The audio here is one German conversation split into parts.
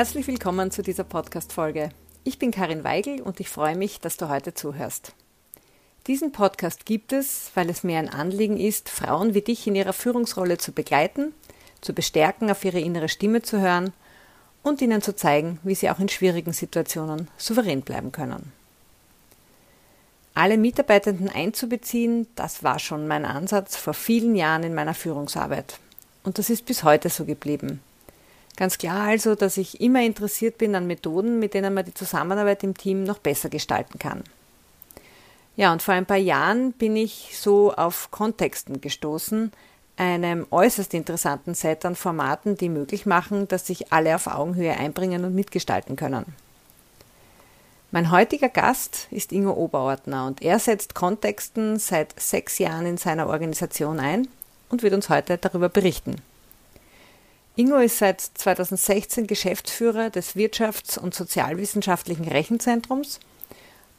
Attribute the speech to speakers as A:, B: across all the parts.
A: Herzlich willkommen zu dieser Podcast-Folge. Ich bin Karin Weigel und ich freue mich, dass du heute zuhörst. Diesen Podcast gibt es, weil es mir ein Anliegen ist, Frauen wie dich in ihrer Führungsrolle zu begleiten, zu bestärken, auf ihre innere Stimme zu hören und ihnen zu zeigen, wie sie auch in schwierigen Situationen souverän bleiben können. Alle Mitarbeitenden einzubeziehen, das war schon mein Ansatz vor vielen Jahren in meiner Führungsarbeit. Und das ist bis heute so geblieben. Ganz klar also, dass ich immer interessiert bin an Methoden, mit denen man die Zusammenarbeit im Team noch besser gestalten kann. Ja, und vor ein paar Jahren bin ich so auf Kontexten gestoßen, einem äußerst interessanten Set an Formaten, die möglich machen, dass sich alle auf Augenhöhe einbringen und mitgestalten können. Mein heutiger Gast ist Ingo Oberordner und er setzt Kontexten seit sechs Jahren in seiner Organisation ein und wird uns heute darüber berichten. Ingo ist seit 2016 Geschäftsführer des Wirtschafts- und Sozialwissenschaftlichen Rechenzentrums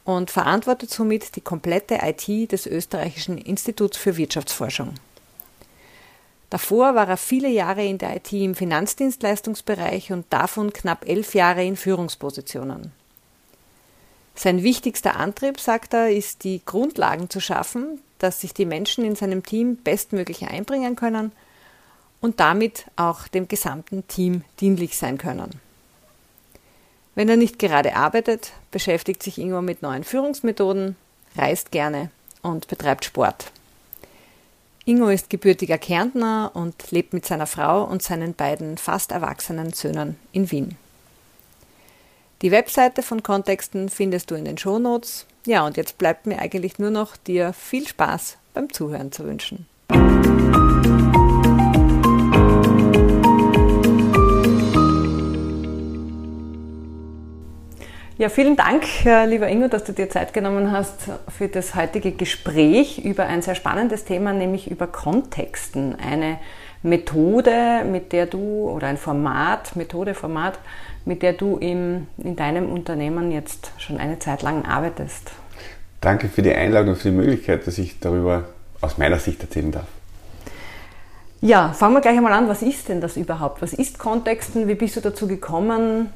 A: und verantwortet somit die komplette IT des Österreichischen Instituts für Wirtschaftsforschung. Davor war er viele Jahre in der IT im Finanzdienstleistungsbereich und davon knapp elf Jahre in Führungspositionen. Sein wichtigster Antrieb, sagt er, ist die Grundlagen zu schaffen, dass sich die Menschen in seinem Team bestmöglich einbringen können und damit auch dem gesamten Team dienlich sein können. Wenn er nicht gerade arbeitet, beschäftigt sich Ingo mit neuen Führungsmethoden, reist gerne und betreibt Sport. Ingo ist gebürtiger Kärntner und lebt mit seiner Frau und seinen beiden fast erwachsenen Söhnen in Wien. Die Webseite von Kontexten findest du in den Shownotes. Ja, und jetzt bleibt mir eigentlich nur noch dir viel Spaß beim Zuhören zu wünschen. Ja, vielen Dank, lieber Ingo, dass du dir Zeit genommen hast für das heutige Gespräch über ein sehr spannendes Thema, nämlich über Kontexten. Eine Methode, mit der du, oder ein Format, Methode, Format, mit der du im, in deinem Unternehmen jetzt schon eine Zeit lang arbeitest.
B: Danke für die Einladung und für die Möglichkeit, dass ich darüber aus meiner Sicht erzählen darf.
A: Ja, fangen wir gleich einmal an. Was ist denn das überhaupt? Was ist Kontexten? Wie bist du dazu gekommen?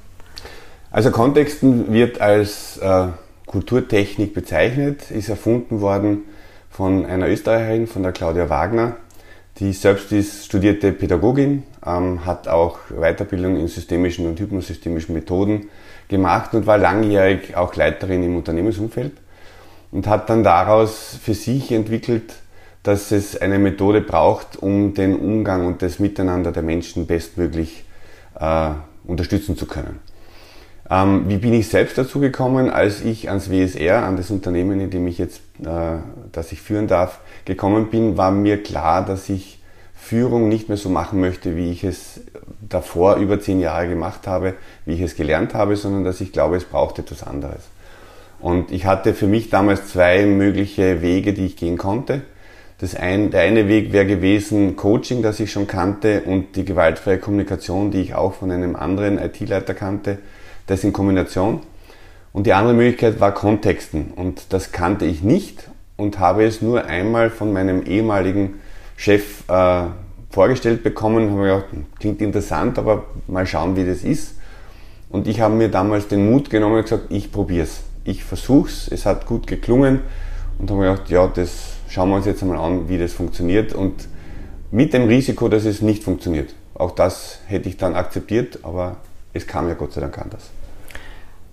B: Also Kontexten wird als äh, Kulturtechnik bezeichnet, ist erfunden worden von einer Österreicherin, von der Claudia Wagner. Die selbst ist studierte Pädagogin, ähm, hat auch Weiterbildung in systemischen und hypnosystemischen Methoden gemacht und war langjährig auch Leiterin im Unternehmensumfeld und hat dann daraus für sich entwickelt, dass es eine Methode braucht, um den Umgang und das Miteinander der Menschen bestmöglich äh, unterstützen zu können. Ähm, wie bin ich selbst dazu gekommen, als ich ans WSR, an das Unternehmen, in dem ich jetzt, äh, das ich führen darf, gekommen bin, war mir klar, dass ich Führung nicht mehr so machen möchte, wie ich es davor über zehn Jahre gemacht habe, wie ich es gelernt habe, sondern dass ich glaube, es braucht etwas anderes. Und ich hatte für mich damals zwei mögliche Wege, die ich gehen konnte. Das ein, der eine Weg wäre gewesen Coaching, das ich schon kannte und die gewaltfreie Kommunikation, die ich auch von einem anderen IT-Leiter kannte das in Kombination. Und die andere Möglichkeit war Kontexten. Und das kannte ich nicht und habe es nur einmal von meinem ehemaligen Chef äh, vorgestellt bekommen. Habe mir gedacht, klingt interessant, aber mal schauen, wie das ist. Und ich habe mir damals den Mut genommen und gesagt, ich probiere es. Ich versuche es. Es hat gut geklungen. Und habe mir gedacht, ja, das schauen wir uns jetzt einmal an, wie das funktioniert. Und mit dem Risiko, dass es nicht funktioniert. Auch das hätte ich dann akzeptiert, aber es kam ja Gott sei Dank anders.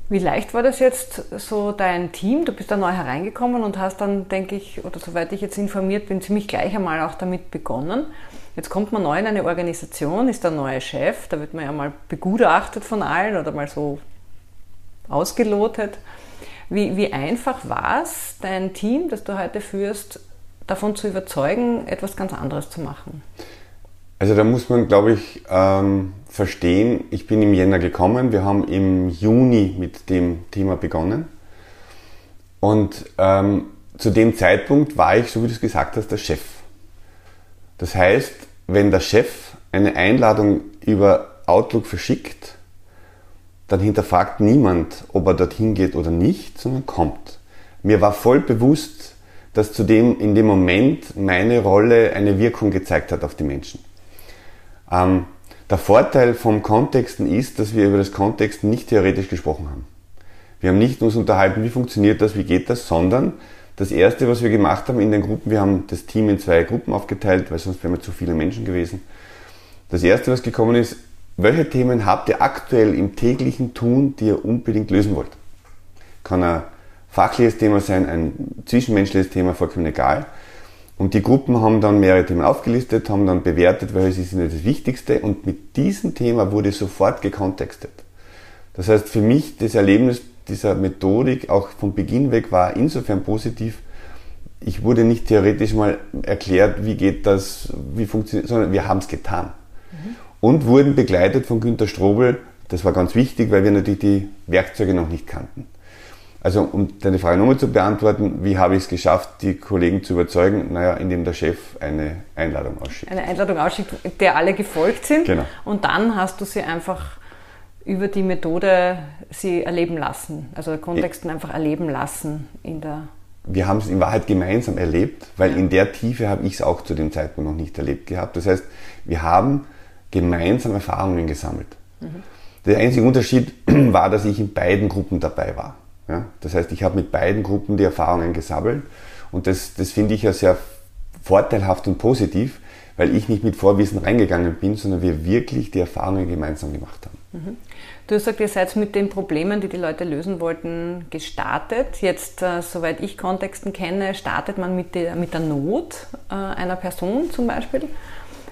A: Wie leicht war das jetzt so dein Team? Du bist da neu hereingekommen und hast dann, denke ich, oder soweit ich jetzt informiert bin, ziemlich gleich einmal auch damit begonnen. Jetzt kommt man neu in eine Organisation, ist der neue Chef, da wird man ja mal begutachtet von allen oder mal so ausgelotet. Wie, wie einfach war es, dein Team, das du heute führst, davon zu überzeugen, etwas ganz anderes zu machen?
B: Also da muss man, glaube ich, ähm, verstehen, ich bin im Jänner gekommen, wir haben im Juni mit dem Thema begonnen. Und ähm, zu dem Zeitpunkt war ich, so wie du es gesagt hast, der Chef. Das heißt, wenn der Chef eine Einladung über Outlook verschickt, dann hinterfragt niemand, ob er dorthin geht oder nicht, sondern kommt. Mir war voll bewusst, dass zudem in dem Moment meine Rolle eine Wirkung gezeigt hat auf die Menschen. Ähm, Der Vorteil vom Kontexten ist, dass wir über das Kontexten nicht theoretisch gesprochen haben. Wir haben nicht uns unterhalten, wie funktioniert das, wie geht das, sondern das erste, was wir gemacht haben in den Gruppen, wir haben das Team in zwei Gruppen aufgeteilt, weil sonst wären wir zu viele Menschen gewesen. Das erste, was gekommen ist, welche Themen habt ihr aktuell im täglichen Tun, die ihr unbedingt lösen wollt? Kann ein fachliches Thema sein, ein zwischenmenschliches Thema, vollkommen egal. Und die Gruppen haben dann mehrere Themen aufgelistet, haben dann bewertet, welche sind das Wichtigste und mit diesem Thema wurde sofort gekontextet. Das heißt, für mich das Erlebnis dieser Methodik auch von Beginn weg war insofern positiv, ich wurde nicht theoretisch mal erklärt, wie geht das, wie funktioniert, sondern wir haben es getan. Mhm. Und wurden begleitet von Günter Strobel, das war ganz wichtig, weil wir natürlich die Werkzeuge noch nicht kannten. Also um deine Frage nochmal zu beantworten, wie habe ich es geschafft, die Kollegen zu überzeugen? Naja, indem der Chef eine Einladung ausschickt.
A: Eine Einladung ausschickt, der alle gefolgt sind.
B: Genau.
A: Und dann hast du sie einfach über die Methode sie erleben lassen, also Kontexten einfach erleben lassen in der
B: wir haben es in Wahrheit gemeinsam erlebt, weil in der Tiefe habe ich es auch zu dem Zeitpunkt noch nicht erlebt gehabt. Das heißt, wir haben gemeinsam Erfahrungen gesammelt. Mhm. Der einzige Unterschied war, dass ich in beiden Gruppen dabei war. Ja? Das heißt, ich habe mit beiden Gruppen die Erfahrungen gesammelt und das, das finde ich ja sehr vorteilhaft und positiv, weil ich nicht mit Vorwissen reingegangen bin, sondern wir wirklich die Erfahrungen gemeinsam gemacht haben.
A: Mhm. Du hast gesagt, ihr seid mit den Problemen, die die Leute lösen wollten, gestartet. Jetzt, äh, soweit ich Kontexten kenne, startet man mit der, mit der Not äh, einer Person zum Beispiel.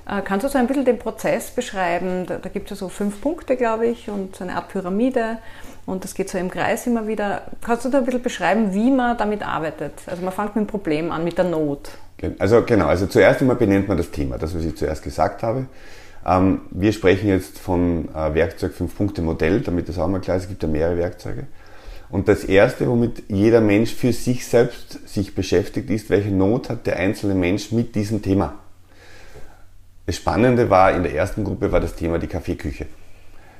A: Äh, kannst du so ein bisschen den Prozess beschreiben? Da, da gibt es ja so fünf Punkte, glaube ich, und so eine Art Pyramide. Und das geht so im Kreis immer wieder. Kannst du da ein bisschen beschreiben, wie man damit arbeitet? Also man fängt mit dem Problem an, mit der Not.
B: Also genau, also zuerst einmal benennt man das Thema, das was ich zuerst gesagt habe. Ähm, wir sprechen jetzt von äh, Werkzeug 5-Punkte-Modell, damit das auch mal klar ist, es gibt ja mehrere Werkzeuge. Und das erste, womit jeder Mensch für sich selbst sich beschäftigt, ist, welche Not hat der einzelne Mensch mit diesem Thema. Das Spannende war, in der ersten Gruppe war das Thema die Kaffeeküche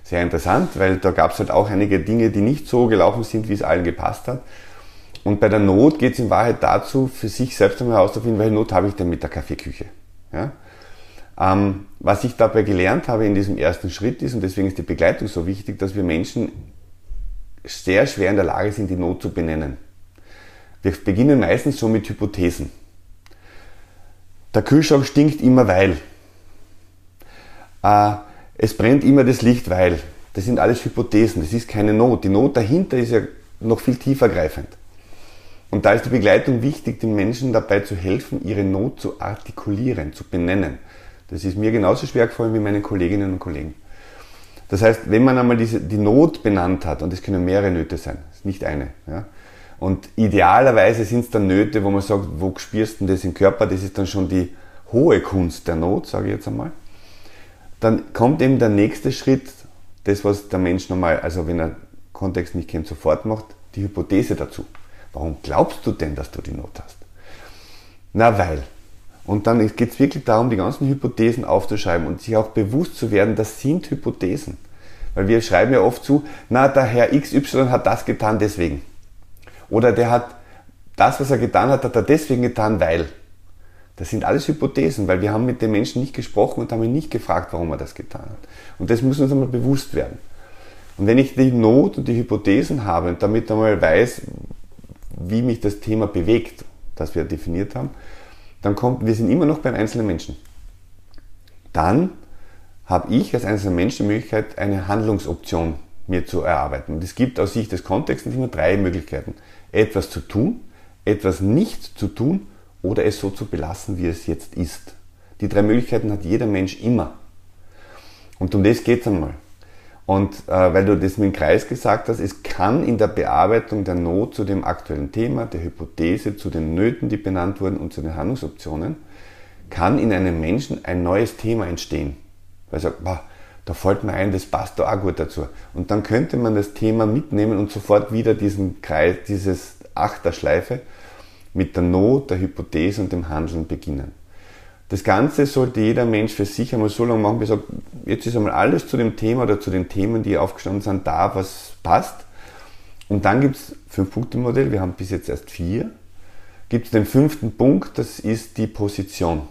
B: sehr interessant, weil da gab es halt auch einige Dinge, die nicht so gelaufen sind, wie es allen gepasst hat. Und bei der Not geht es in Wahrheit dazu, für sich selbst einmal herauszufinden, welche Not habe ich denn mit der Kaffeeküche. Ja? Ähm, was ich dabei gelernt habe in diesem ersten Schritt ist, und deswegen ist die Begleitung so wichtig, dass wir Menschen sehr schwer in der Lage sind, die Not zu benennen. Wir beginnen meistens schon mit Hypothesen. Der Kühlschrank stinkt immer weil. Äh, es brennt immer das Licht, weil. Das sind alles Hypothesen, das ist keine Not. Die Not dahinter ist ja noch viel tiefer greifend. Und da ist die Begleitung wichtig, den Menschen dabei zu helfen, ihre Not zu artikulieren, zu benennen. Das ist mir genauso schwer gefallen wie meinen Kolleginnen und Kollegen. Das heißt, wenn man einmal diese, die Not benannt hat, und es können mehrere Nöte sein, nicht eine, ja, und idealerweise sind es dann Nöte, wo man sagt, wo spürst du das im Körper, das ist dann schon die hohe Kunst der Not, sage ich jetzt einmal dann kommt eben der nächste Schritt, das, was der Mensch normal, also wenn er Kontext nicht kennt, sofort macht, die Hypothese dazu. Warum glaubst du denn, dass du die Not hast? Na, weil. Und dann geht es wirklich darum, die ganzen Hypothesen aufzuschreiben und sich auch bewusst zu werden, das sind Hypothesen. Weil wir schreiben ja oft zu, na, der Herr XY hat das getan deswegen. Oder der hat das, was er getan hat, hat er deswegen getan, weil. Das sind alles Hypothesen, weil wir haben mit dem Menschen nicht gesprochen und haben ihn nicht gefragt, warum er das getan hat. Und das muss uns einmal bewusst werden. Und wenn ich die Not und die Hypothesen habe und damit einmal weiß, wie mich das Thema bewegt, das wir definiert haben, dann kommt, wir sind immer noch beim einzelnen Menschen. Dann habe ich als einzelner Mensch die Möglichkeit, eine Handlungsoption mir zu erarbeiten. Und es gibt aus Sicht des Kontextes immer drei Möglichkeiten. Etwas zu tun, etwas nicht zu tun oder es so zu belassen, wie es jetzt ist. Die drei Möglichkeiten hat jeder Mensch immer. Und um das geht es einmal. Und äh, weil du das mit dem Kreis gesagt hast, es kann in der Bearbeitung der Not zu dem aktuellen Thema, der Hypothese, zu den Nöten, die benannt wurden und zu den Handlungsoptionen, kann in einem Menschen ein neues Thema entstehen. Weil er sagt, boah, da fällt mir ein, das passt da auch gut dazu. Und dann könnte man das Thema mitnehmen und sofort wieder diesen Kreis, dieses Achterschleife mit der Not, der Hypothese und dem Handeln beginnen. Das Ganze sollte jeder Mensch für sich einmal so lange machen, bis er sagt, jetzt ist einmal alles zu dem Thema oder zu den Themen, die aufgestanden sind, da, was passt. Und dann gibt es Fünf-Punkte-Modell, wir haben bis jetzt erst vier. Gibt es den fünften Punkt, das ist die Position.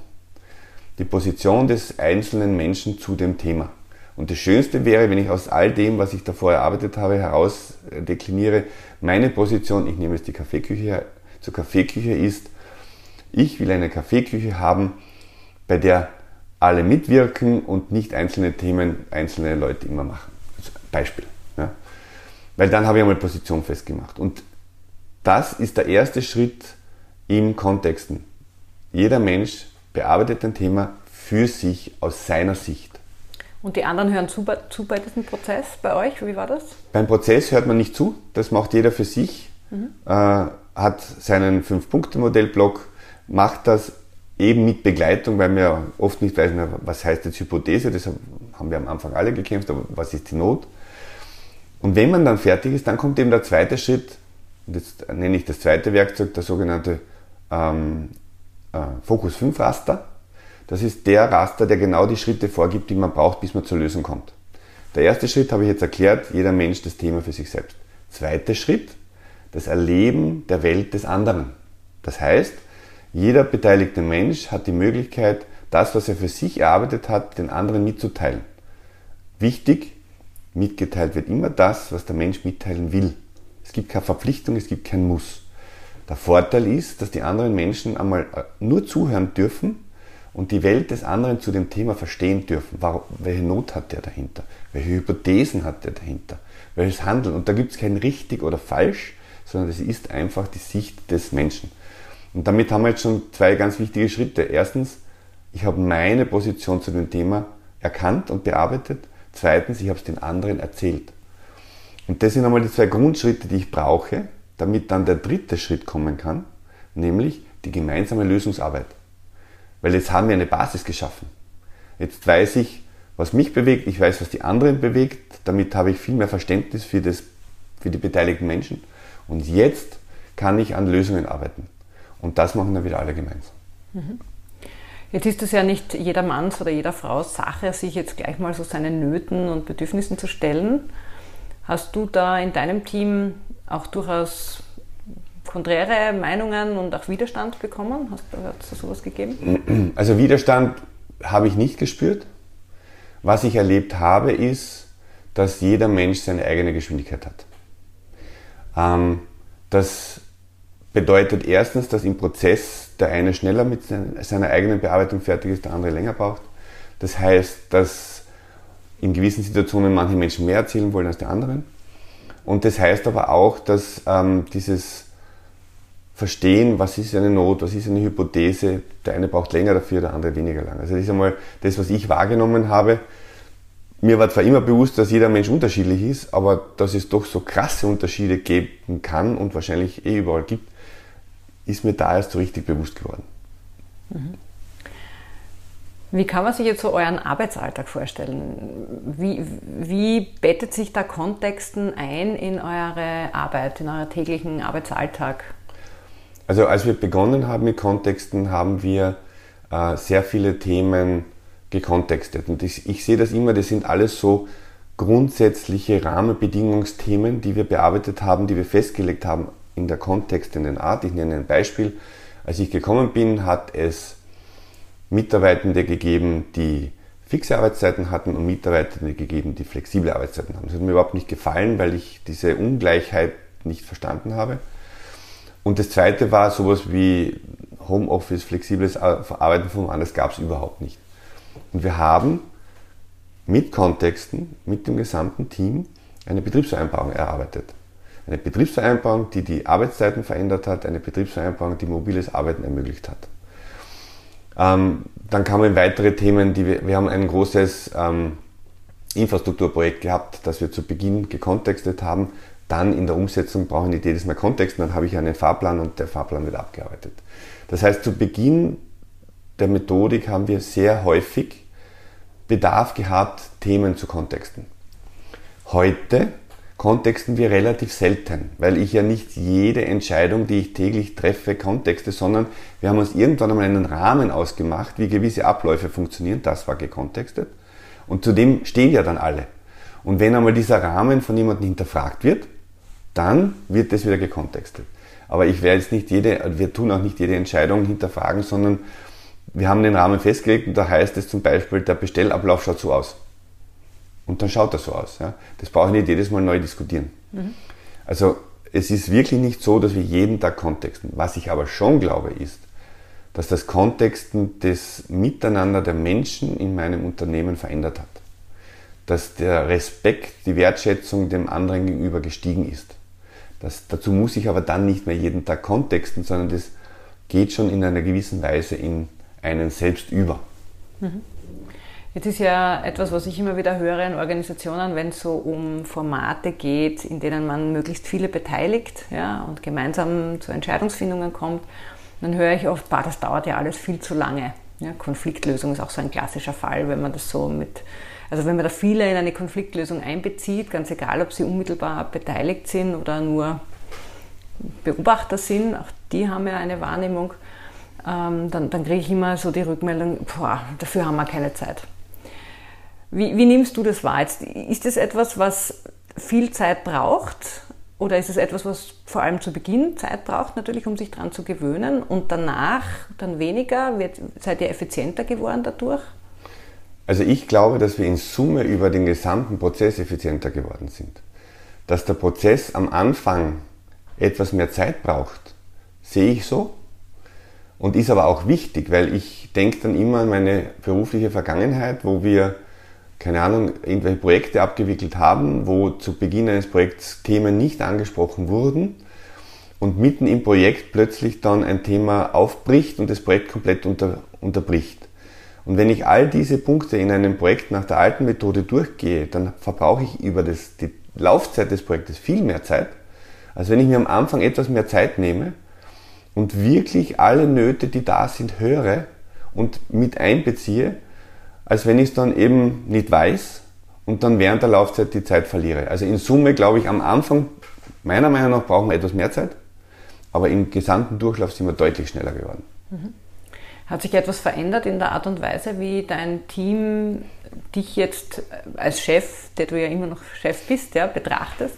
B: Die Position des einzelnen Menschen zu dem Thema. Und das Schönste wäre, wenn ich aus all dem, was ich davor erarbeitet habe, heraus dekliniere, meine Position, ich nehme jetzt die Kaffeeküche zur Kaffeeküche ist, ich will eine Kaffeeküche haben, bei der alle mitwirken und nicht einzelne Themen einzelne Leute immer machen. Also Beispiel. Ja. Weil dann habe ich einmal Position festgemacht. Und das ist der erste Schritt im Kontexten. Jeder Mensch bearbeitet ein Thema für sich aus seiner Sicht.
A: Und die anderen hören zu bei, zu bei diesem Prozess bei euch? Wie war das?
B: Beim Prozess hört man nicht zu, das macht jeder für sich, mhm. äh, hat seinen Fünf-Punkte-Modellblock, macht das eben mit Begleitung, weil wir oft nicht wissen, was heißt jetzt Hypothese, das haben wir am Anfang alle gekämpft, aber was ist die Not? Und wenn man dann fertig ist, dann kommt eben der zweite Schritt, und jetzt nenne ich das zweite Werkzeug, der sogenannte ähm, äh, Fokus 5 Raster. Das ist der Raster, der genau die Schritte vorgibt, die man braucht, bis man zur Lösung kommt. Der erste Schritt habe ich jetzt erklärt, jeder Mensch das Thema für sich selbst. Zweiter Schritt, das Erleben der Welt des anderen. Das heißt, jeder beteiligte Mensch hat die Möglichkeit, das, was er für sich erarbeitet hat, den anderen mitzuteilen. Wichtig, mitgeteilt wird immer das, was der Mensch mitteilen will. Es gibt keine Verpflichtung, es gibt kein Muss. Der Vorteil ist, dass die anderen Menschen einmal äh, nur zuhören dürfen und die Welt des anderen zu dem Thema verstehen dürfen. welche Not hat der dahinter? Welche Hypothesen hat der dahinter? Welches Handeln? Und da gibt es kein richtig oder falsch, sondern es ist einfach die Sicht des Menschen. Und damit haben wir jetzt schon zwei ganz wichtige Schritte. Erstens, ich habe meine Position zu dem Thema erkannt und bearbeitet. Zweitens, ich habe es den anderen erzählt. Und das sind einmal die zwei Grundschritte, die ich brauche, damit dann der dritte Schritt kommen kann, nämlich die gemeinsame Lösungsarbeit. Weil jetzt haben wir eine Basis geschaffen. Jetzt weiß ich, was mich bewegt, ich weiß, was die anderen bewegt, damit habe ich viel mehr Verständnis für, das, für die beteiligten Menschen. Und jetzt kann ich an Lösungen arbeiten. Und das machen dann wieder alle gemeinsam.
A: Mhm. Jetzt ist es ja nicht jeder Manns oder jeder Frau Sache, sich jetzt gleich mal so seinen Nöten und Bedürfnissen zu stellen. Hast du da in deinem Team auch durchaus konträre Meinungen und auch Widerstand bekommen? Hast, hat es da sowas gegeben?
B: Also Widerstand habe ich nicht gespürt. Was ich erlebt habe, ist, dass jeder Mensch seine eigene Geschwindigkeit hat. Ähm, das bedeutet erstens, dass im Prozess der eine schneller mit seiner eigenen Bearbeitung fertig ist, der andere länger braucht. Das heißt, dass in gewissen Situationen manche Menschen mehr erzählen wollen als die anderen. Und das heißt aber auch, dass ähm, dieses Verstehen, was ist eine Not, was ist eine Hypothese, der eine braucht länger dafür, der andere weniger lang. Also das ist einmal das, was ich wahrgenommen habe. Mir war zwar immer bewusst, dass jeder Mensch unterschiedlich ist, aber dass es doch so krasse Unterschiede geben kann und wahrscheinlich eh überall gibt, ist mir da erst so richtig bewusst geworden.
A: Mhm. Wie kann man sich jetzt so euren Arbeitsalltag vorstellen? Wie, wie bettet sich da Kontexten ein in eure Arbeit, in euren täglichen Arbeitsalltag?
B: Also als wir begonnen haben mit Kontexten, haben wir äh, sehr viele Themen gekontextet. Und ich, ich sehe das immer, das sind alles so grundsätzliche Rahmenbedingungsthemen, die wir bearbeitet haben, die wir festgelegt haben in der Kontext, in den Art. Ich nenne ein Beispiel. Als ich gekommen bin, hat es Mitarbeitende gegeben, die fixe Arbeitszeiten hatten und Mitarbeitende gegeben, die flexible Arbeitszeiten haben. Das hat mir überhaupt nicht gefallen, weil ich diese Ungleichheit nicht verstanden habe. Und das zweite war sowas wie Homeoffice, flexibles Arbeiten von woanders gab es überhaupt nicht. Und wir haben mit Kontexten, mit dem gesamten Team eine Betriebsvereinbarung erarbeitet. Eine Betriebsvereinbarung, die die Arbeitszeiten verändert hat, eine Betriebsvereinbarung, die mobiles Arbeiten ermöglicht hat. Ähm, dann kamen weitere Themen, die wir, wir haben ein großes ähm, Infrastrukturprojekt gehabt, das wir zu Beginn gekontextet haben. Dann in der Umsetzung brauchen die jedes Mal Kontext, dann habe ich einen Fahrplan und der Fahrplan wird abgearbeitet. Das heißt, zu Beginn der Methodik haben wir sehr häufig Bedarf gehabt, Themen zu kontexten. Heute kontexten wir relativ selten, weil ich ja nicht jede Entscheidung, die ich täglich treffe, kontexte, sondern wir haben uns irgendwann einmal einen Rahmen ausgemacht, wie gewisse Abläufe funktionieren, das war gekontextet. Und zudem stehen ja dann alle. Und wenn einmal dieser Rahmen von jemandem hinterfragt wird, dann wird das wieder gekontextet. Aber ich werde jetzt nicht jede, wir tun auch nicht jede Entscheidung hinterfragen, sondern wir haben den Rahmen festgelegt und da heißt es zum Beispiel, der Bestellablauf schaut so aus. Und dann schaut das so aus. Ja. Das brauche ich nicht jedes Mal neu diskutieren. Mhm. Also es ist wirklich nicht so, dass wir jeden Tag kontexten. Was ich aber schon glaube, ist, dass das Kontexten des Miteinander der Menschen in meinem Unternehmen verändert hat. Dass der Respekt, die Wertschätzung dem anderen gegenüber gestiegen ist. Das, dazu muss ich aber dann nicht mehr jeden Tag kontexten, sondern das geht schon in einer gewissen Weise in einen selbst über.
A: Mhm. Jetzt ist ja etwas, was ich immer wieder höre in Organisationen, wenn es so um Formate geht, in denen man möglichst viele beteiligt ja, und gemeinsam zu Entscheidungsfindungen kommt, dann höre ich oft, bah, das dauert ja alles viel zu lange. Ja, Konfliktlösung ist auch so ein klassischer Fall, wenn man das so mit, also wenn man da viele in eine Konfliktlösung einbezieht, ganz egal, ob sie unmittelbar beteiligt sind oder nur Beobachter sind, auch die haben ja eine Wahrnehmung, ähm, dann, dann kriege ich immer so die Rückmeldung, boah, dafür haben wir keine Zeit. Wie, wie nimmst du das wahr? Jetzt, ist das etwas, was viel Zeit braucht? Oder ist es etwas, was vor allem zu Beginn Zeit braucht, natürlich, um sich daran zu gewöhnen und danach dann weniger? Wird, seid ihr effizienter geworden dadurch?
B: Also ich glaube, dass wir in Summe über den gesamten Prozess effizienter geworden sind. Dass der Prozess am Anfang etwas mehr Zeit braucht, sehe ich so und ist aber auch wichtig, weil ich denke dann immer an meine berufliche Vergangenheit, wo wir keine Ahnung, irgendwelche Projekte abgewickelt haben, wo zu Beginn eines Projekts Themen nicht angesprochen wurden und mitten im Projekt plötzlich dann ein Thema aufbricht und das Projekt komplett unter, unterbricht. Und wenn ich all diese Punkte in einem Projekt nach der alten Methode durchgehe, dann verbrauche ich über das, die Laufzeit des Projektes viel mehr Zeit, als wenn ich mir am Anfang etwas mehr Zeit nehme und wirklich alle Nöte, die da sind, höre und mit einbeziehe als wenn ich es dann eben nicht weiß und dann während der Laufzeit die Zeit verliere. Also in Summe glaube ich am Anfang, meiner Meinung nach, brauchen wir etwas mehr Zeit, aber im gesamten Durchlauf sind wir deutlich schneller geworden. Mhm.
A: Hat sich etwas verändert in der Art und Weise, wie dein Team dich jetzt als Chef, der du ja immer noch Chef bist, ja, betrachtest?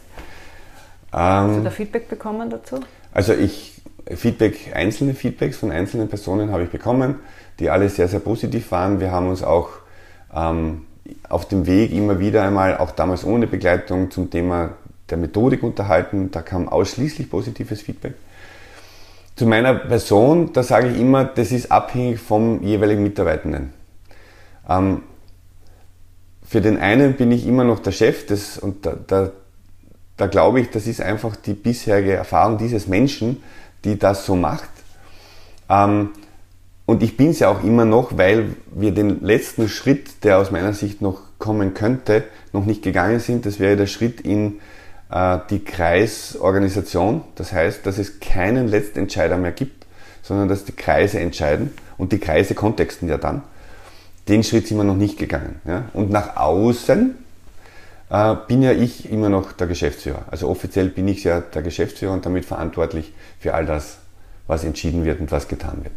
A: Ähm, Hast du da Feedback bekommen dazu?
B: Also ich Feedback, einzelne Feedbacks von einzelnen Personen habe ich bekommen, die alle sehr, sehr positiv waren. Wir haben uns auch ähm, auf dem Weg immer wieder einmal, auch damals ohne Begleitung, zum Thema der Methodik unterhalten. Da kam ausschließlich positives Feedback. Zu meiner Person, da sage ich immer, das ist abhängig vom jeweiligen Mitarbeitenden. Ähm, für den einen bin ich immer noch der Chef das, und da, da, da glaube ich, das ist einfach die bisherige Erfahrung dieses Menschen, die das so macht. Ähm, und ich bin es ja auch immer noch, weil wir den letzten Schritt, der aus meiner Sicht noch kommen könnte, noch nicht gegangen sind. Das wäre der Schritt in äh, die Kreisorganisation. Das heißt, dass es keinen Letztentscheider mehr gibt, sondern dass die Kreise entscheiden und die Kreise kontexten ja dann. Den Schritt sind wir noch nicht gegangen. Ja? Und nach außen äh, bin ja ich immer noch der Geschäftsführer. Also offiziell bin ich ja der Geschäftsführer und damit verantwortlich für all das, was entschieden wird und was getan wird.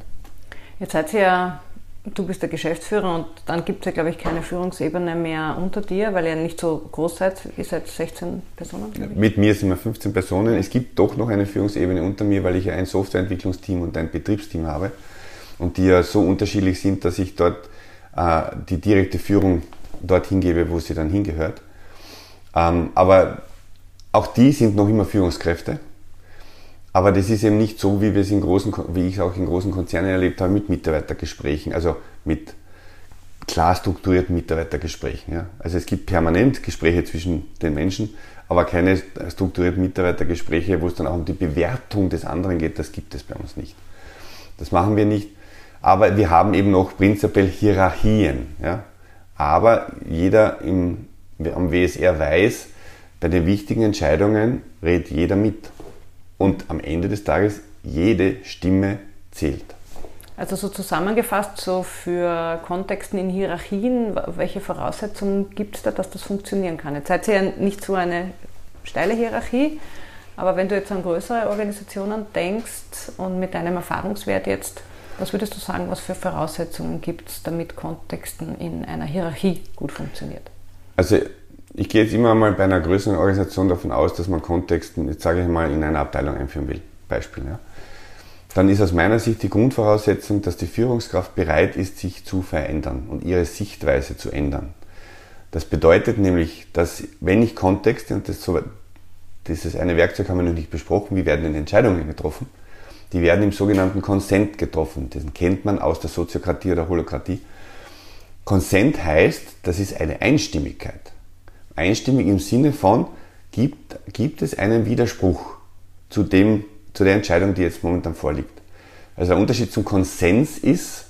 A: Jetzt seid ihr ja, du bist der Geschäftsführer und dann gibt es ja, glaube ich, keine Führungsebene mehr unter dir, weil ihr nicht so groß seid. Ihr seid 16 Personen?
B: Mit mir sind wir 15 Personen. Es gibt doch noch eine Führungsebene unter mir, weil ich ja ein Softwareentwicklungsteam und ein Betriebsteam habe und die ja so unterschiedlich sind, dass ich dort äh, die direkte Führung dorthin gebe, wo sie dann hingehört. Ähm, aber auch die sind noch immer Führungskräfte aber das ist eben nicht so, wie wir es in großen, wie ich es auch in großen Konzernen erlebt habe, mit Mitarbeitergesprächen, also mit klar strukturierten Mitarbeitergesprächen. Ja. Also es gibt permanent Gespräche zwischen den Menschen, aber keine strukturierten Mitarbeitergespräche, wo es dann auch um die Bewertung des anderen geht, das gibt es bei uns nicht. Das machen wir nicht. Aber wir haben eben noch prinzipiell Hierarchien. Ja. Aber jeder im, am WSR weiß, bei den wichtigen Entscheidungen redet jeder mit. Und am Ende des Tages, jede Stimme zählt.
A: Also so zusammengefasst, so für Kontexten in Hierarchien, welche Voraussetzungen gibt es da, dass das funktionieren kann? Jetzt seid ihr ja nicht so eine steile Hierarchie, aber wenn du jetzt an größere Organisationen denkst und mit deinem Erfahrungswert jetzt, was würdest du sagen, was für Voraussetzungen gibt es, damit Kontexten in einer Hierarchie gut funktioniert?
B: Also ich gehe jetzt immer mal bei einer größeren Organisation davon aus, dass man Kontexten, jetzt sage ich mal, in einer Abteilung einführen will. Beispiel. Ja. Dann ist aus meiner Sicht die Grundvoraussetzung, dass die Führungskraft bereit ist, sich zu verändern und ihre Sichtweise zu ändern. Das bedeutet nämlich, dass wenn ich Kontexte, und das, so, dieses eine Werkzeug haben wir noch nicht besprochen, wie werden denn Entscheidungen getroffen? Die werden im sogenannten Konsent getroffen. Den kennt man aus der Soziokratie oder Holokratie. Konsent heißt, das ist eine Einstimmigkeit. Einstimmig im Sinne von, gibt, gibt es einen Widerspruch zu, dem, zu der Entscheidung, die jetzt momentan vorliegt. Also der Unterschied zum Konsens ist,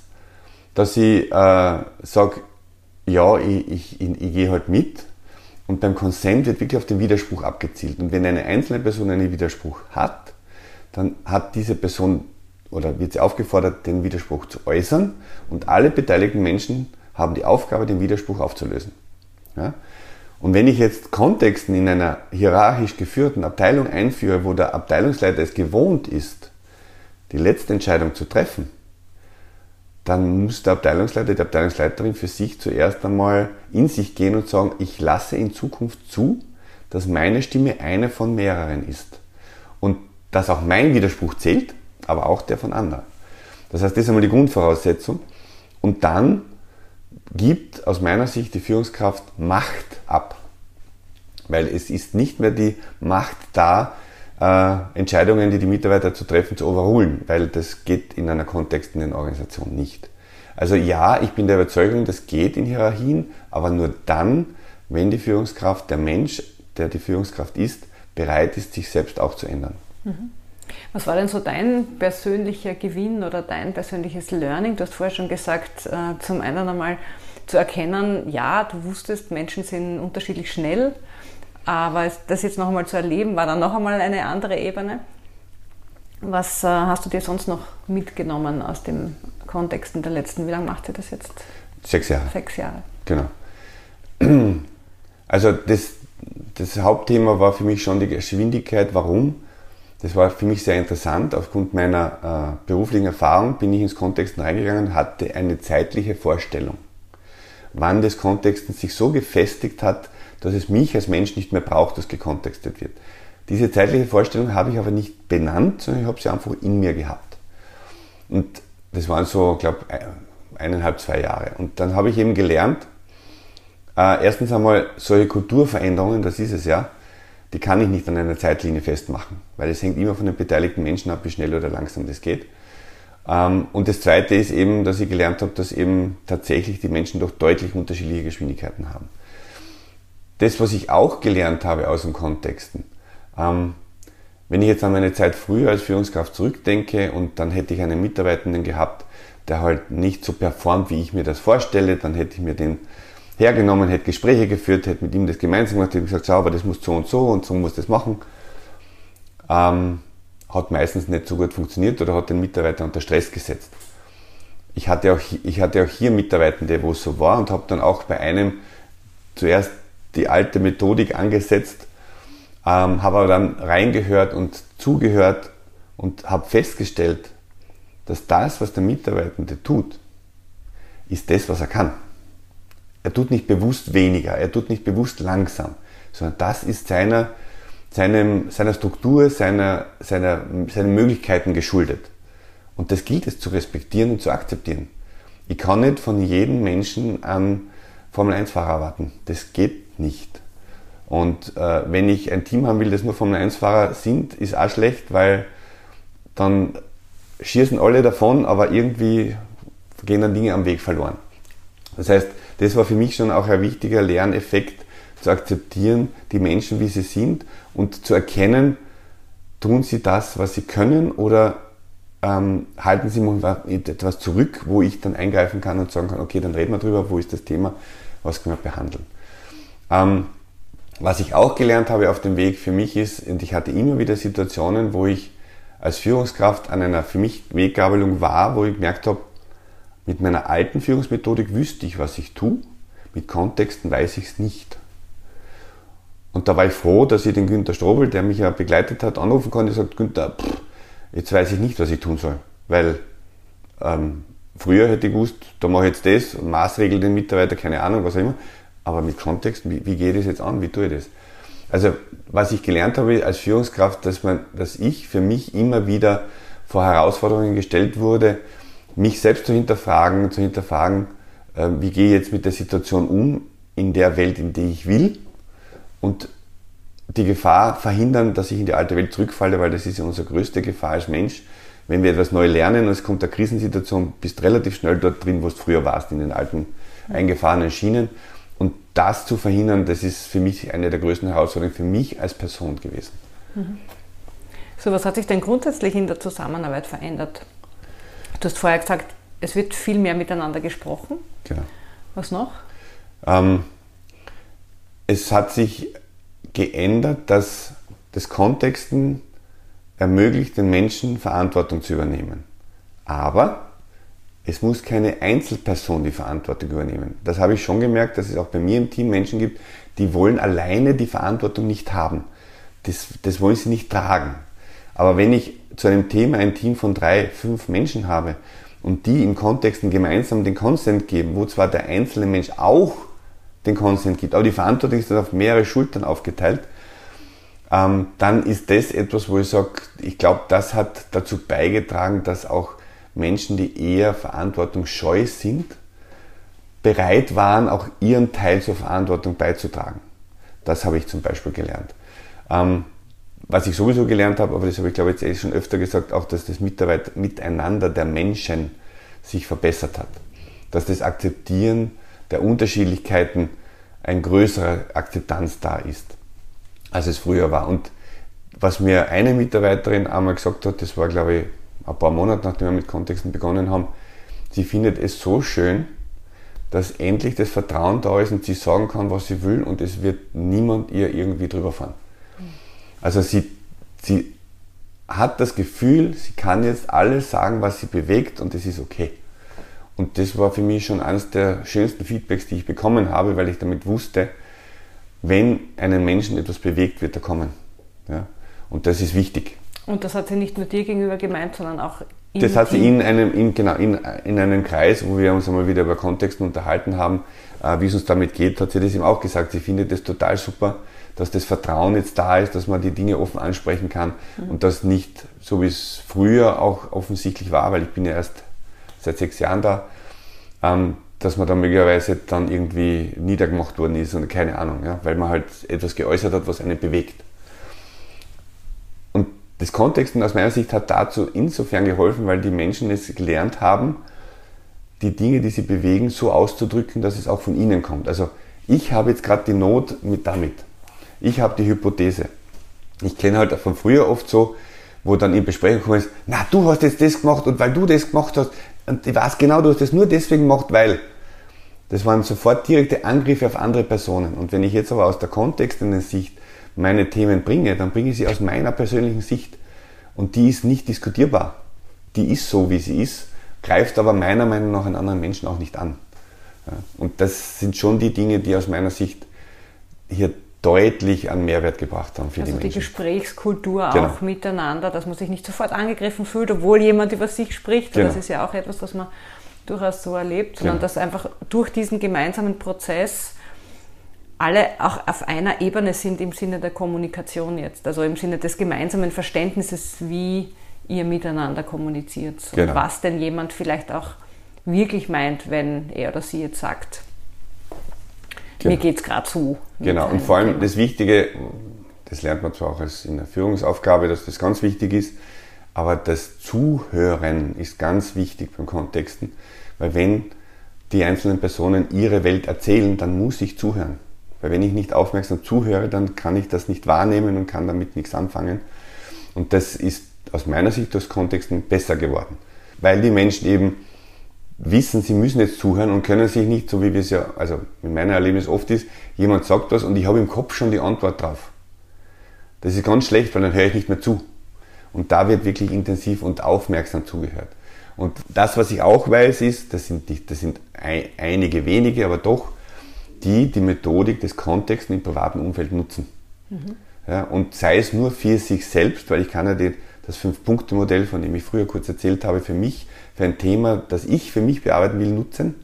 B: dass ich äh, sage, ja, ich, ich, ich, ich gehe halt mit und beim Konsent wird wirklich auf den Widerspruch abgezielt. Und wenn eine einzelne Person einen Widerspruch hat, dann hat diese Person oder wird sie aufgefordert, den Widerspruch zu äußern und alle beteiligten Menschen haben die Aufgabe, den Widerspruch aufzulösen. Ja? Und wenn ich jetzt Kontexten in einer hierarchisch geführten Abteilung einführe, wo der Abteilungsleiter es gewohnt ist, die letzte Entscheidung zu treffen, dann muss der Abteilungsleiter, die Abteilungsleiterin für sich zuerst einmal in sich gehen und sagen, ich lasse in Zukunft zu, dass meine Stimme eine von mehreren ist. Und dass auch mein Widerspruch zählt, aber auch der von anderen. Das heißt, das ist einmal die Grundvoraussetzung. Und dann gibt aus meiner Sicht die Führungskraft Macht ab. Weil es ist nicht mehr die Macht da, äh, Entscheidungen, die die Mitarbeiter zu treffen, zu overrulen, weil das geht in einer kontextenden Organisation nicht. Also ja, ich bin der Überzeugung, das geht in Hierarchien, aber nur dann, wenn die Führungskraft, der Mensch, der die Führungskraft ist, bereit ist, sich selbst auch zu ändern.
A: Mhm. Was war denn so dein persönlicher Gewinn oder dein persönliches Learning? Du hast vorher schon gesagt, äh, zum einen einmal zu erkennen, ja, du wusstest, Menschen sind unterschiedlich schnell, aber das jetzt noch einmal zu erleben, war dann noch einmal eine andere Ebene. Was äh, hast du dir sonst noch mitgenommen aus dem Kontext in der letzten, wie lange macht ihr das jetzt?
B: Sechs Jahre.
A: Sechs Jahre.
B: Genau. Also das, das Hauptthema war für mich schon die Geschwindigkeit. Warum? Das war für mich sehr interessant. Aufgrund meiner äh, beruflichen Erfahrung bin ich ins Kontexten reingegangen, hatte eine zeitliche Vorstellung, wann das Kontexten sich so gefestigt hat, dass es mich als Mensch nicht mehr braucht, dass gekontextet wird. Diese zeitliche Vorstellung habe ich aber nicht benannt, sondern ich habe sie einfach in mir gehabt. Und das waren so, glaube ich, eineinhalb, zwei Jahre. Und dann habe ich eben gelernt, äh, erstens einmal solche Kulturveränderungen, das ist es ja, die kann ich nicht an einer Zeitlinie festmachen, weil es hängt immer von den beteiligten Menschen ab, wie schnell oder langsam das geht. Ähm, und das Zweite ist eben, dass ich gelernt habe, dass eben tatsächlich die Menschen doch deutlich unterschiedliche Geschwindigkeiten haben. Das, was ich auch gelernt habe aus den Kontexten, ähm, wenn ich jetzt an meine Zeit früher als Führungskraft zurückdenke und dann hätte ich einen Mitarbeitenden gehabt, der halt nicht so performt, wie ich mir das vorstelle, dann hätte ich mir den hergenommen, hätte Gespräche geführt, hätte mit ihm das gemeinsam gemacht, hätte gesagt, schau, aber das muss so und so und so muss das machen. Ähm, hat meistens nicht so gut funktioniert oder hat den Mitarbeiter unter Stress gesetzt. Ich hatte auch, ich hatte auch hier Mitarbeitende, wo es so war und habe dann auch bei einem zuerst die alte Methodik angesetzt, ähm, habe aber dann reingehört und zugehört und habe festgestellt, dass das, was der Mitarbeitende tut, ist das, was er kann. Er tut nicht bewusst weniger, er tut nicht bewusst langsam, sondern das ist seiner, seinem, seiner Struktur, seiner, seiner, seinen Möglichkeiten geschuldet. Und das gilt es zu respektieren und zu akzeptieren. Ich kann nicht von jedem Menschen einen Formel-1-Fahrer erwarten. Das geht nicht. Und äh, wenn ich ein Team haben will, das nur Formel-1-Fahrer sind, ist auch schlecht, weil dann schießen alle davon, aber irgendwie gehen dann Dinge am Weg verloren. Das heißt, das war für mich schon auch ein wichtiger Lerneffekt, zu akzeptieren, die Menschen, wie sie sind und zu erkennen, tun sie das, was sie können oder ähm, halten sie etwas zurück, wo ich dann eingreifen kann und sagen kann, okay, dann reden wir drüber, wo ist das Thema, was können wir behandeln. Ähm, was ich auch gelernt habe auf dem Weg für mich ist, und ich hatte immer wieder Situationen, wo ich als Führungskraft an einer für mich Weggabelung war, wo ich gemerkt habe, mit meiner alten Führungsmethodik wüsste ich, was ich tue, mit Kontexten weiß ich es nicht. Und da war ich froh, dass ich den Günter Strobel, der mich ja begleitet hat, anrufen konnte und sagt, Günther, pff, jetzt weiß ich nicht, was ich tun soll. Weil ähm, früher hätte ich gewusst, da mache ich jetzt das, Maßregel den Mitarbeiter, keine Ahnung, was auch immer. Aber mit Kontext, wie, wie gehe ich das jetzt an, wie tue ich das? Also was ich gelernt habe als Führungskraft, dass, man, dass ich für mich immer wieder vor Herausforderungen gestellt wurde, mich selbst zu hinterfragen, zu hinterfragen, ähm, wie gehe ich jetzt mit der Situation um, in der Welt, in die ich will und die Gefahr verhindern, dass ich in die alte Welt zurückfalle, weil das ist ja unsere größte Gefahr als Mensch. Wenn wir etwas neu lernen und es kommt eine Krisensituation, bist relativ schnell dort drin, wo du früher warst, in den alten eingefahrenen Schienen. Und das zu verhindern, das ist für mich eine der größten Herausforderungen für mich als Person gewesen. Mhm.
A: So, was hat sich denn grundsätzlich in der Zusammenarbeit verändert? Du hast vorher gesagt, es wird viel mehr miteinander gesprochen.
B: Genau.
A: Was noch?
B: Ähm, es hat sich geändert, dass das Kontexten ermöglicht, den Menschen Verantwortung zu übernehmen. Aber es muss keine Einzelperson die Verantwortung übernehmen. Das habe ich schon gemerkt, dass es auch bei mir im Team Menschen gibt, die wollen alleine die Verantwortung nicht haben. Das, das wollen sie nicht tragen. Aber wenn ich zu einem Thema ein Team von drei, fünf Menschen habe und die im Kontexten gemeinsam den Consent geben, wo zwar der einzelne Mensch auch den Consent gibt, aber die Verantwortung ist dann auf mehrere Schultern aufgeteilt, ähm, dann ist das etwas, wo ich sage, ich glaube, das hat dazu beigetragen, dass auch Menschen, die eher verantwortungsscheu sind, bereit waren, auch ihren Teil zur Verantwortung beizutragen. Das habe ich zum Beispiel gelernt. Ähm, was ich sowieso gelernt habe, aber das habe ich glaube ich jetzt eh schon öfter gesagt, auch dass das Miteinander der Menschen sich verbessert hat. Dass das Akzeptieren der Unterschiedlichkeiten ein größerer Akzeptanz da ist, als es früher war. Und was mir eine Mitarbeiterin einmal gesagt hat, das war glaube ich ein paar Monate nachdem wir mit Kontexten begonnen haben, sie findet es so schön, dass endlich das Vertrauen da ist und sie sagen kann, was sie will und es wird niemand ihr irgendwie drüber fahren. Also sie, sie hat das Gefühl, sie kann jetzt alles sagen, was sie bewegt und es ist okay. Und das war für mich schon eines der schönsten Feedbacks, die ich bekommen habe, weil ich damit wusste, wenn einen Menschen etwas bewegt, wird er kommen. Ja? Und das ist wichtig.
A: Und das hat sie nicht nur dir gegenüber gemeint, sondern auch
B: Das hat sie in einem, in, genau, in, in einem Kreis, wo wir uns einmal wieder über Kontexten unterhalten haben, äh, wie es uns damit geht, hat sie das ihm auch gesagt. Sie findet das total super, dass das Vertrauen jetzt da ist, dass man die Dinge offen ansprechen kann mhm. und das nicht, so wie es früher auch offensichtlich war, weil ich bin ja erst seit sechs Jahren da, ähm, dass man da möglicherweise dann irgendwie niedergemacht worden ist und keine Ahnung, ja, weil man halt etwas geäußert hat, was einen bewegt. Das Kontexten aus meiner Sicht hat dazu insofern geholfen, weil die Menschen es gelernt haben, die Dinge, die sie bewegen, so auszudrücken, dass es auch von ihnen kommt. Also ich habe jetzt gerade die Not mit damit. Ich habe die Hypothese. Ich kenne halt von früher oft so, wo dann in Besprechung kommt, ist, na, du hast jetzt das gemacht und weil du das gemacht hast, und ich weiß genau, du hast das nur deswegen gemacht, weil. Das waren sofort direkte Angriffe auf andere Personen. Und wenn ich jetzt aber aus der kontextenden Sicht meine Themen bringe, dann bringe ich sie aus meiner persönlichen Sicht. Und die ist nicht diskutierbar. Die ist so, wie sie ist, greift aber meiner Meinung nach einen anderen Menschen auch nicht an. Und das sind schon die Dinge, die aus meiner Sicht hier deutlich an Mehrwert gebracht haben für
A: also
B: die Menschen.
A: die Gesprächskultur genau. auch miteinander, dass man sich nicht sofort angegriffen fühlt, obwohl jemand über sich spricht. Genau. Das ist ja auch etwas, was man durchaus so erlebt, sondern genau. dass einfach durch diesen gemeinsamen Prozess alle auch auf einer Ebene sind im Sinne der Kommunikation jetzt, also im Sinne des gemeinsamen Verständnisses, wie ihr miteinander kommuniziert und genau. was denn jemand vielleicht auch wirklich meint, wenn er oder sie jetzt sagt, Genau. Mir geht es gerade so.
B: Genau, und vor allem Thema. das Wichtige, das lernt man zwar auch als in der Führungsaufgabe, dass das ganz wichtig ist, aber das Zuhören ist ganz wichtig beim Kontexten, weil wenn die einzelnen Personen ihre Welt erzählen, dann muss ich zuhören. Weil wenn ich nicht aufmerksam zuhöre, dann kann ich das nicht wahrnehmen und kann damit nichts anfangen. Und das ist aus meiner Sicht aus Kontexten besser geworden. Weil die Menschen eben wissen, sie müssen jetzt zuhören und können sich nicht, so wie wir es ja, also in meinem Erlebnis oft ist, jemand sagt was und ich habe im Kopf schon die Antwort drauf. Das ist ganz schlecht, weil dann höre ich nicht mehr zu. Und da wird wirklich intensiv und aufmerksam zugehört. Und das, was ich auch weiß, ist, das sind, das sind einige wenige, aber doch, die die Methodik des Kontexts im privaten Umfeld nutzen. Mhm. Ja, und sei es nur für sich selbst, weil ich kann ja die, das Fünf-Punkte-Modell, von dem ich früher kurz erzählt habe, für mich für ein Thema, das ich für mich bearbeiten will, nutzen.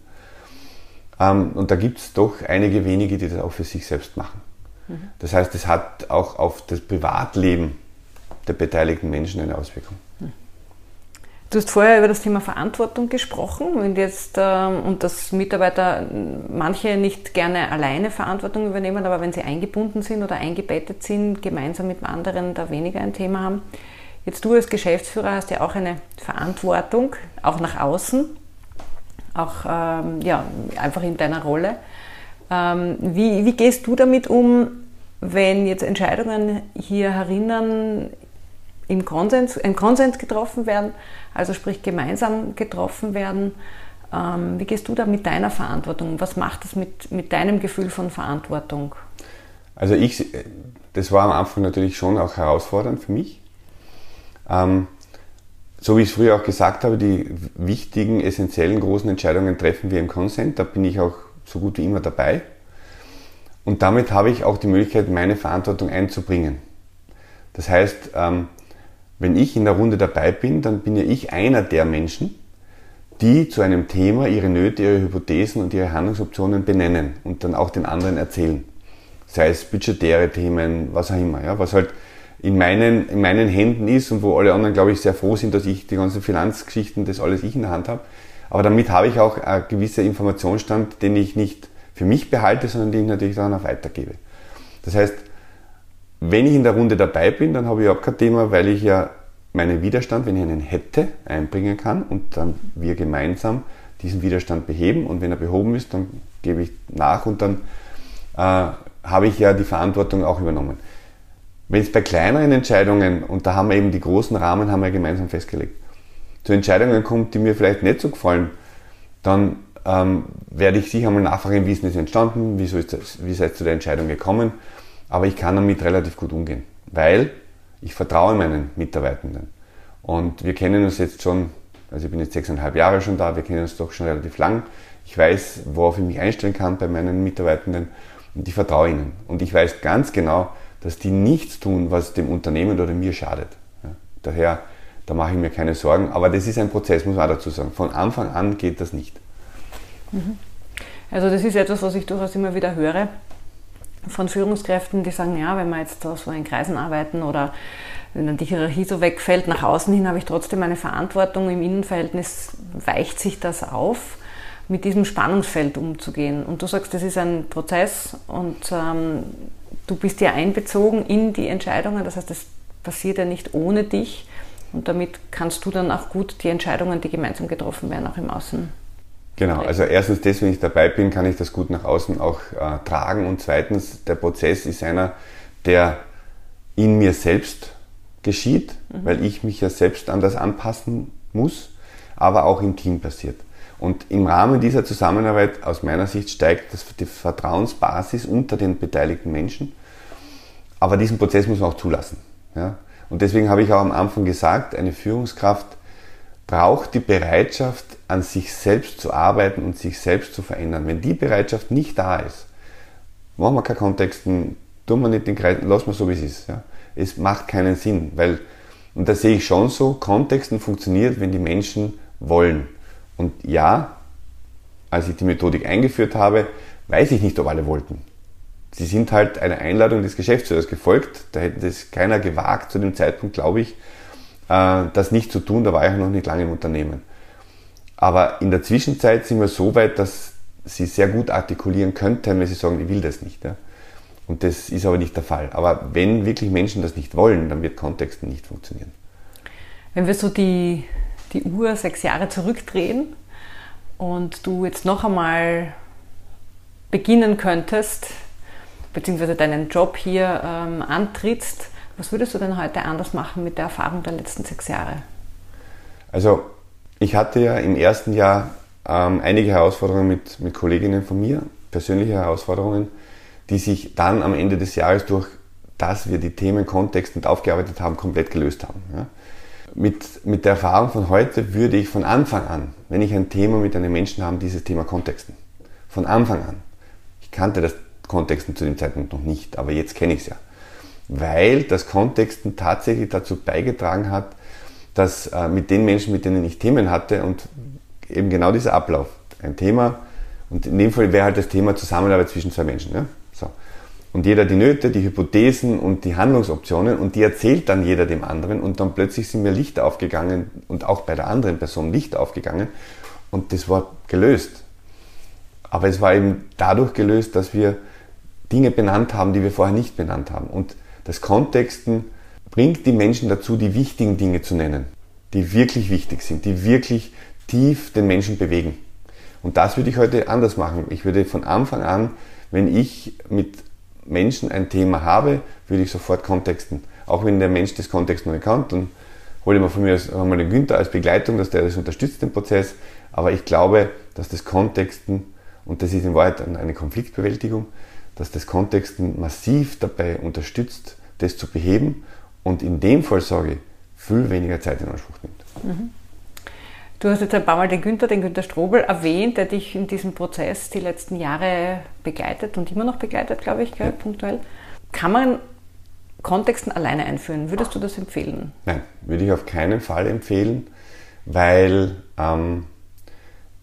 B: Ähm, und da gibt es doch einige wenige, die das auch für sich selbst machen. Mhm. Das heißt, es hat auch auf das Privatleben der beteiligten Menschen eine Auswirkung.
A: Du hast vorher über das Thema Verantwortung gesprochen und jetzt ähm, und dass Mitarbeiter manche nicht gerne alleine Verantwortung übernehmen, aber wenn sie eingebunden sind oder eingebettet sind, gemeinsam mit anderen da weniger ein Thema haben. Jetzt du als Geschäftsführer hast ja auch eine Verantwortung, auch nach außen, auch ähm, ja, einfach in deiner Rolle. Ähm, wie, wie gehst du damit um, wenn jetzt Entscheidungen hier herinnen im Konsens, im Konsens getroffen werden, also sprich gemeinsam getroffen werden. Ähm, wie gehst du da mit deiner Verantwortung? Was macht das mit, mit deinem Gefühl von Verantwortung?
B: Also ich, das war am Anfang natürlich schon auch herausfordernd für mich. Ähm, so wie ich es früher auch gesagt habe, die wichtigen, essentiellen, großen Entscheidungen treffen wir im Konsent. Da bin ich auch so gut wie immer dabei. Und damit habe ich auch die Möglichkeit, meine Verantwortung einzubringen. Das heißt, ähm, wenn ich in der Runde dabei bin, dann bin ja ich einer der Menschen, die zu einem Thema ihre Nöte, ihre Hypothesen und ihre Handlungsoptionen benennen und dann auch den anderen erzählen. Sei es budgetäre Themen, was auch immer, ja, was halt in meinen, in meinen Händen ist und wo alle anderen, glaube ich, sehr froh sind, dass ich die ganzen Finanzgeschichten, das alles ich in der Hand habe. Aber damit habe ich auch einen gewissen Informationsstand, den ich nicht für mich behalte, sondern den ich natürlich dann auch weitergebe. Das heißt, wenn ich in der Runde dabei bin, dann habe ich auch kein Thema, weil ich ja meinen Widerstand, wenn ich einen hätte, einbringen kann und dann wir gemeinsam diesen Widerstand beheben. Und wenn er behoben ist, dann gebe ich nach und dann äh, habe ich ja die Verantwortung auch übernommen. Wenn es bei kleineren Entscheidungen, und da haben wir eben die großen Rahmen, haben wir gemeinsam festgelegt, zu Entscheidungen kommt, die mir vielleicht nicht so gefallen, dann ähm, werde ich sicher mal nachfragen, wie ist das entstanden, wieso ist das, wie seid ihr zu der Entscheidung gekommen aber ich kann damit relativ gut umgehen, weil ich vertraue meinen Mitarbeitenden. Und wir kennen uns jetzt schon, also ich bin jetzt sechseinhalb Jahre schon da, wir kennen uns doch schon relativ lang. Ich weiß, worauf ich mich einstellen kann bei meinen Mitarbeitenden und ich vertraue ihnen. Und ich weiß ganz genau, dass die nichts tun, was dem Unternehmen oder mir schadet. Ja, daher, da mache ich mir keine Sorgen. Aber das ist ein Prozess, muss man auch dazu sagen. Von Anfang an geht das nicht.
A: Mhm. Also das ist etwas, was ich durchaus immer wieder höre, von Führungskräften, die sagen, ja, wenn wir jetzt so in Kreisen arbeiten oder wenn dann die Hierarchie so wegfällt, nach außen hin habe ich trotzdem eine Verantwortung. Im Innenverhältnis weicht sich das auf, mit diesem Spannungsfeld umzugehen. Und du sagst, das ist ein Prozess und ähm, du bist ja einbezogen in die Entscheidungen. Das heißt, das passiert ja nicht ohne dich. Und damit kannst du dann auch gut die Entscheidungen, die gemeinsam getroffen werden, auch im Außen
B: Genau, also erstens das, wenn ich dabei bin, kann ich das gut nach außen auch äh, tragen und zweitens, der Prozess ist einer, der in mir selbst geschieht, mhm. weil ich mich ja selbst an das anpassen muss, aber auch im Team passiert. Und im Rahmen dieser Zusammenarbeit, aus meiner Sicht, steigt das, die Vertrauensbasis unter den beteiligten Menschen. Aber diesen Prozess muss man auch zulassen. Ja? Und deswegen habe ich auch am Anfang gesagt, eine Führungskraft braucht die Bereitschaft, an sich selbst zu arbeiten und sich selbst zu verändern. Wenn die Bereitschaft nicht da ist, machen wir keine Kontexten, tun wir nicht den Kreis, lassen wir so, wie es ist. Ja. Es macht keinen Sinn, weil, und da sehe ich schon so, Kontexten funktioniert, wenn die Menschen wollen. Und ja, als ich die Methodik eingeführt habe, weiß ich nicht, ob alle wollten. Sie sind halt einer Einladung des Geschäftsführers gefolgt. Da hätte das keiner gewagt zu dem Zeitpunkt, glaube ich, das nicht zu tun. Da war ich noch nicht lange im Unternehmen. Aber in der Zwischenzeit sind wir so weit, dass sie sehr gut artikulieren könnten, wenn sie sagen, ich will das nicht. Ja? Und das ist aber nicht der Fall. Aber wenn wirklich Menschen das nicht wollen, dann wird Kontext nicht funktionieren.
A: Wenn wir so die, die Uhr sechs Jahre zurückdrehen und du jetzt noch einmal beginnen könntest, beziehungsweise deinen Job hier ähm, antrittst, was würdest du denn heute anders machen mit der Erfahrung der letzten sechs Jahre?
B: Also ich hatte ja im ersten Jahr ähm, einige Herausforderungen mit, mit Kolleginnen von mir, persönliche Herausforderungen, die sich dann am Ende des Jahres durch, dass wir die Themen Kontext und aufgearbeitet haben, komplett gelöst haben. Ja. Mit, mit der Erfahrung von heute würde ich von Anfang an, wenn ich ein Thema mit einem Menschen habe, dieses Thema Kontexten. Von Anfang an. Ich kannte das Kontexten zu dem Zeitpunkt noch nicht, aber jetzt kenne ich es ja. Weil das Kontexten tatsächlich dazu beigetragen hat, dass äh, mit den Menschen, mit denen ich Themen hatte und eben genau dieser Ablauf, ein Thema und in dem Fall wäre halt das Thema Zusammenarbeit zwischen zwei Menschen. Ja? So. und jeder die Nöte, die Hypothesen und die Handlungsoptionen und die erzählt dann jeder dem anderen und dann plötzlich sind mir Lichter aufgegangen und auch bei der anderen Person Lichter aufgegangen und das war gelöst. Aber es war eben dadurch gelöst, dass wir Dinge benannt haben, die wir vorher nicht benannt haben. Und das Kontexten bringt die Menschen dazu, die wichtigen Dinge zu nennen, die wirklich wichtig sind, die wirklich tief den Menschen bewegen. Und das würde ich heute anders machen. Ich würde von Anfang an, wenn ich mit Menschen ein Thema habe, würde ich sofort kontexten. Auch wenn der Mensch das Kontext noch nicht kann, dann hole ich mir von mir einmal den Günther als Begleitung, dass der das unterstützt, den Prozess. Aber ich glaube, dass das Kontexten, und das ist in Wahrheit eine Konfliktbewältigung, dass das Kontexten massiv dabei unterstützt, das zu beheben und in dem Fall sage ich, viel weniger Zeit in Anspruch nimmt. Mhm.
A: Du hast jetzt ein paar Mal den Günther, den Günther Strobel erwähnt, der dich in diesem Prozess die letzten Jahre begleitet und immer noch begleitet, glaube ich, gell, ja. punktuell. Kann man Kontexten alleine einführen? Würdest du das empfehlen?
B: Nein, würde ich auf keinen Fall empfehlen, weil ähm,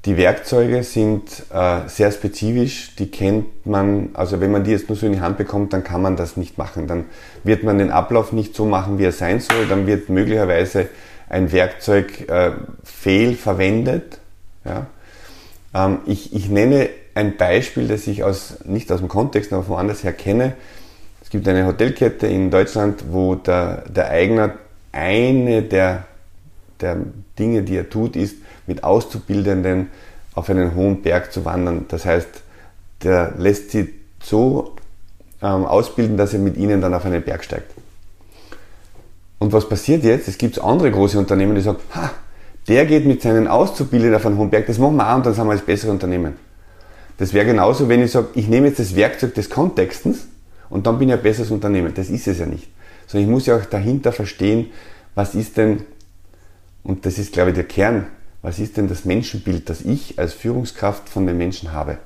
B: die Werkzeuge sind äh, sehr spezifisch, die kennt man, also wenn man die jetzt nur so in die Hand bekommt, dann kann man das nicht machen. Dann wird man den Ablauf nicht so machen, wie er sein soll, dann wird möglicherweise ein Werkzeug äh, fehlverwendet. Ja. Ähm, ich, ich nenne ein Beispiel, das ich aus, nicht aus dem Kontext, aber woanders her kenne. Es gibt eine Hotelkette in Deutschland, wo der, der Eigner eine der, der Dinge, die er tut, ist, mit Auszubildenden auf einen hohen Berg zu wandern. Das heißt, der lässt sie so ähm, ausbilden, dass er mit ihnen dann auf einen Berg steigt. Und was passiert jetzt? Es gibt andere große Unternehmen, die sagen, ha, der geht mit seinen Auszubildenden auf einen hohen Berg, das machen wir auch und dann sind wir als bessere Unternehmen. Das wäre genauso, wenn ich sage, ich nehme jetzt das Werkzeug des Kontextens und dann bin ich ein besseres Unternehmen. Das ist es ja nicht. Sondern ich muss ja auch dahinter verstehen, was ist denn, und das ist, glaube ich, der Kern, was ist denn das Menschenbild, das ich als Führungskraft von den Menschen habe.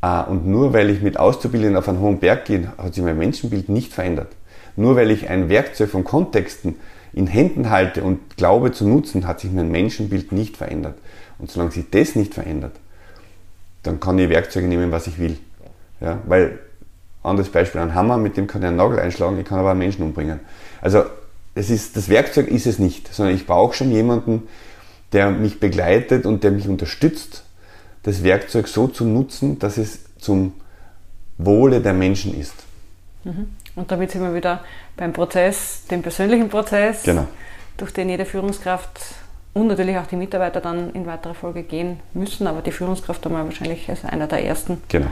B: Ah, und nur weil ich mit Auszubildenden auf einen hohen Berg gehe, hat sich mein Menschenbild nicht verändert. Nur weil ich ein Werkzeug von Kontexten in Händen halte und glaube zu nutzen, hat sich mein Menschenbild nicht verändert. Und solange sich das nicht verändert, dann kann ich Werkzeuge nehmen, was ich will. Ja, weil, anderes Beispiel, ein Hammer, mit dem kann ich einen Nagel einschlagen, ich kann aber einen Menschen umbringen. Also, es ist, das Werkzeug ist es nicht, sondern ich brauche schon jemanden, der mich begleitet und der mich unterstützt, das Werkzeug so zu nutzen, dass es zum Wohle der Menschen ist.
A: Mhm. Und damit sind wir wieder beim Prozess, dem persönlichen Prozess,
B: genau.
A: durch den jede Führungskraft und natürlich auch die Mitarbeiter dann in weiterer Folge gehen müssen, aber die Führungskraft einmal wahrscheinlich als einer der ersten.
B: Genau.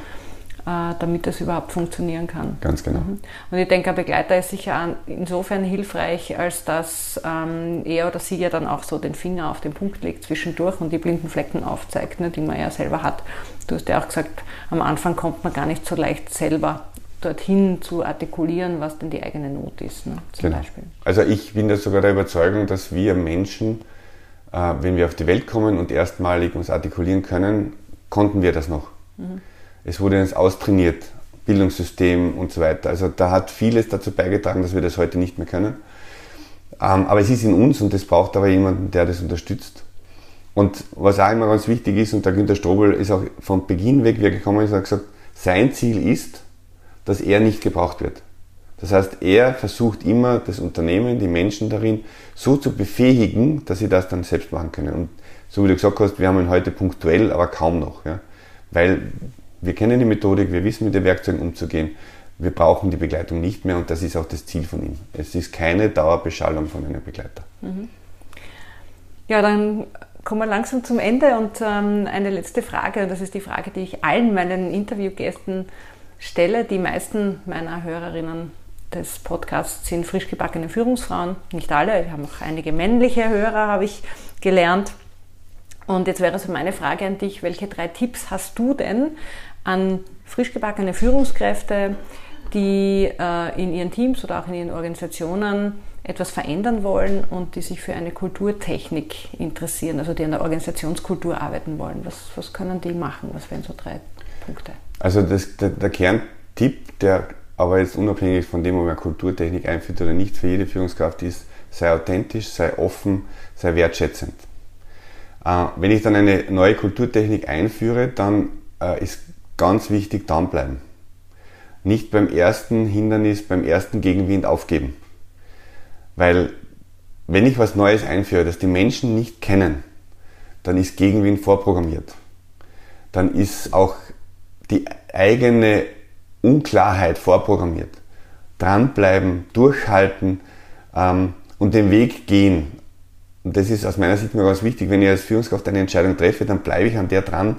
A: Äh, damit das überhaupt funktionieren kann.
B: Ganz genau.
A: Mhm. Und ich denke, ein Begleiter ist sicher insofern hilfreich, als dass ähm, er oder sie ja dann auch so den Finger auf den Punkt legt zwischendurch und die blinden Flecken aufzeigt, ne, die man ja selber hat. Du hast ja auch gesagt, am Anfang kommt man gar nicht so leicht selber dorthin zu artikulieren, was denn die eigene Not ist, ne,
B: zum genau. Beispiel. Also ich bin da sogar der Überzeugung, dass wir Menschen, äh, wenn wir auf die Welt kommen und erstmalig uns artikulieren können, konnten wir das noch. Mhm. Es wurde uns austrainiert, Bildungssystem und so weiter. Also da hat vieles dazu beigetragen, dass wir das heute nicht mehr können. Ähm, aber es ist in uns und es braucht aber jemanden, der das unterstützt. Und was auch immer ganz wichtig ist, und der Günter Strobel ist auch von Beginn weg, wie er gekommen ist, hat gesagt, sein Ziel ist, dass er nicht gebraucht wird. Das heißt, er versucht immer, das Unternehmen, die Menschen darin so zu befähigen, dass sie das dann selbst machen können. Und so wie du gesagt hast, wir haben ihn heute punktuell, aber kaum noch. Ja? Weil wir kennen die Methodik, wir wissen mit den Werkzeugen umzugehen. Wir brauchen die Begleitung nicht mehr und das ist auch das Ziel von ihm. Es ist keine Dauerbeschallung von einem Begleiter. Mhm.
A: Ja, dann kommen wir langsam zum Ende und ähm, eine letzte Frage, und das ist die Frage, die ich allen meinen Interviewgästen stelle. Die meisten meiner Hörerinnen des Podcasts sind frisch gebackene Führungsfrauen, nicht alle, wir haben auch einige männliche Hörer, habe ich gelernt. Und jetzt wäre so meine Frage an dich, welche drei Tipps hast du denn an frisch gebackene Führungskräfte, die äh, in ihren Teams oder auch in ihren Organisationen etwas verändern wollen und die sich für eine Kulturtechnik interessieren, also die an der Organisationskultur arbeiten wollen. Was, was können die machen? Was wären so drei Punkte?
B: Also das, der, der Kerntipp, der aber jetzt unabhängig von dem, ob man Kulturtechnik einführt oder nicht, für jede Führungskraft ist, sei authentisch, sei offen, sei wertschätzend. Äh, wenn ich dann eine neue Kulturtechnik einführe, dann äh, ist ganz wichtig dranbleiben. nicht beim ersten Hindernis, beim ersten Gegenwind aufgeben. Weil wenn ich was Neues einführe, das die Menschen nicht kennen, dann ist Gegenwind vorprogrammiert. Dann ist auch die eigene Unklarheit vorprogrammiert. Dranbleiben, durchhalten ähm, und den Weg gehen. Und das ist aus meiner Sicht mir ganz wichtig. Wenn ich als Führungskraft eine Entscheidung treffe, dann bleibe ich an der dran.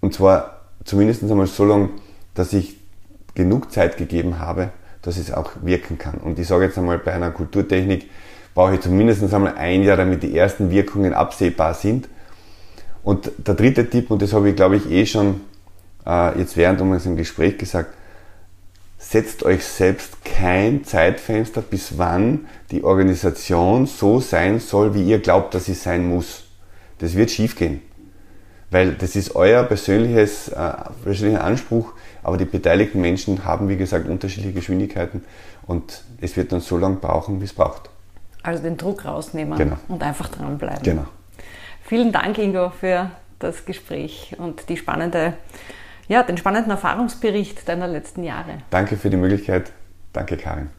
B: Und zwar zumindest einmal so lange, dass ich genug Zeit gegeben habe, dass es auch wirken kann. Und ich sage jetzt einmal, bei einer Kulturtechnik brauche ich zumindest einmal ein Jahr, damit die ersten Wirkungen absehbar sind. Und der dritte Tipp, und das habe ich glaube ich eh schon äh, jetzt während unserem Gespräch gesagt, setzt euch selbst kein Zeitfenster, bis wann die Organisation so sein soll, wie ihr glaubt, dass sie sein muss. Das wird schiefgehen. Weil das ist euer persönliches, äh, persönlicher Anspruch, aber die beteiligten Menschen haben, wie gesagt, unterschiedliche Geschwindigkeiten und es wird dann so lange brauchen, wie es braucht.
A: Also den Druck rausnehmen
B: genau.
A: und einfach dranbleiben.
B: Genau.
A: Vielen Dank, Ingo, für das Gespräch und die spannende, ja, den spannenden Erfahrungsbericht deiner letzten Jahre.
B: Danke für die Möglichkeit. Danke, Karin.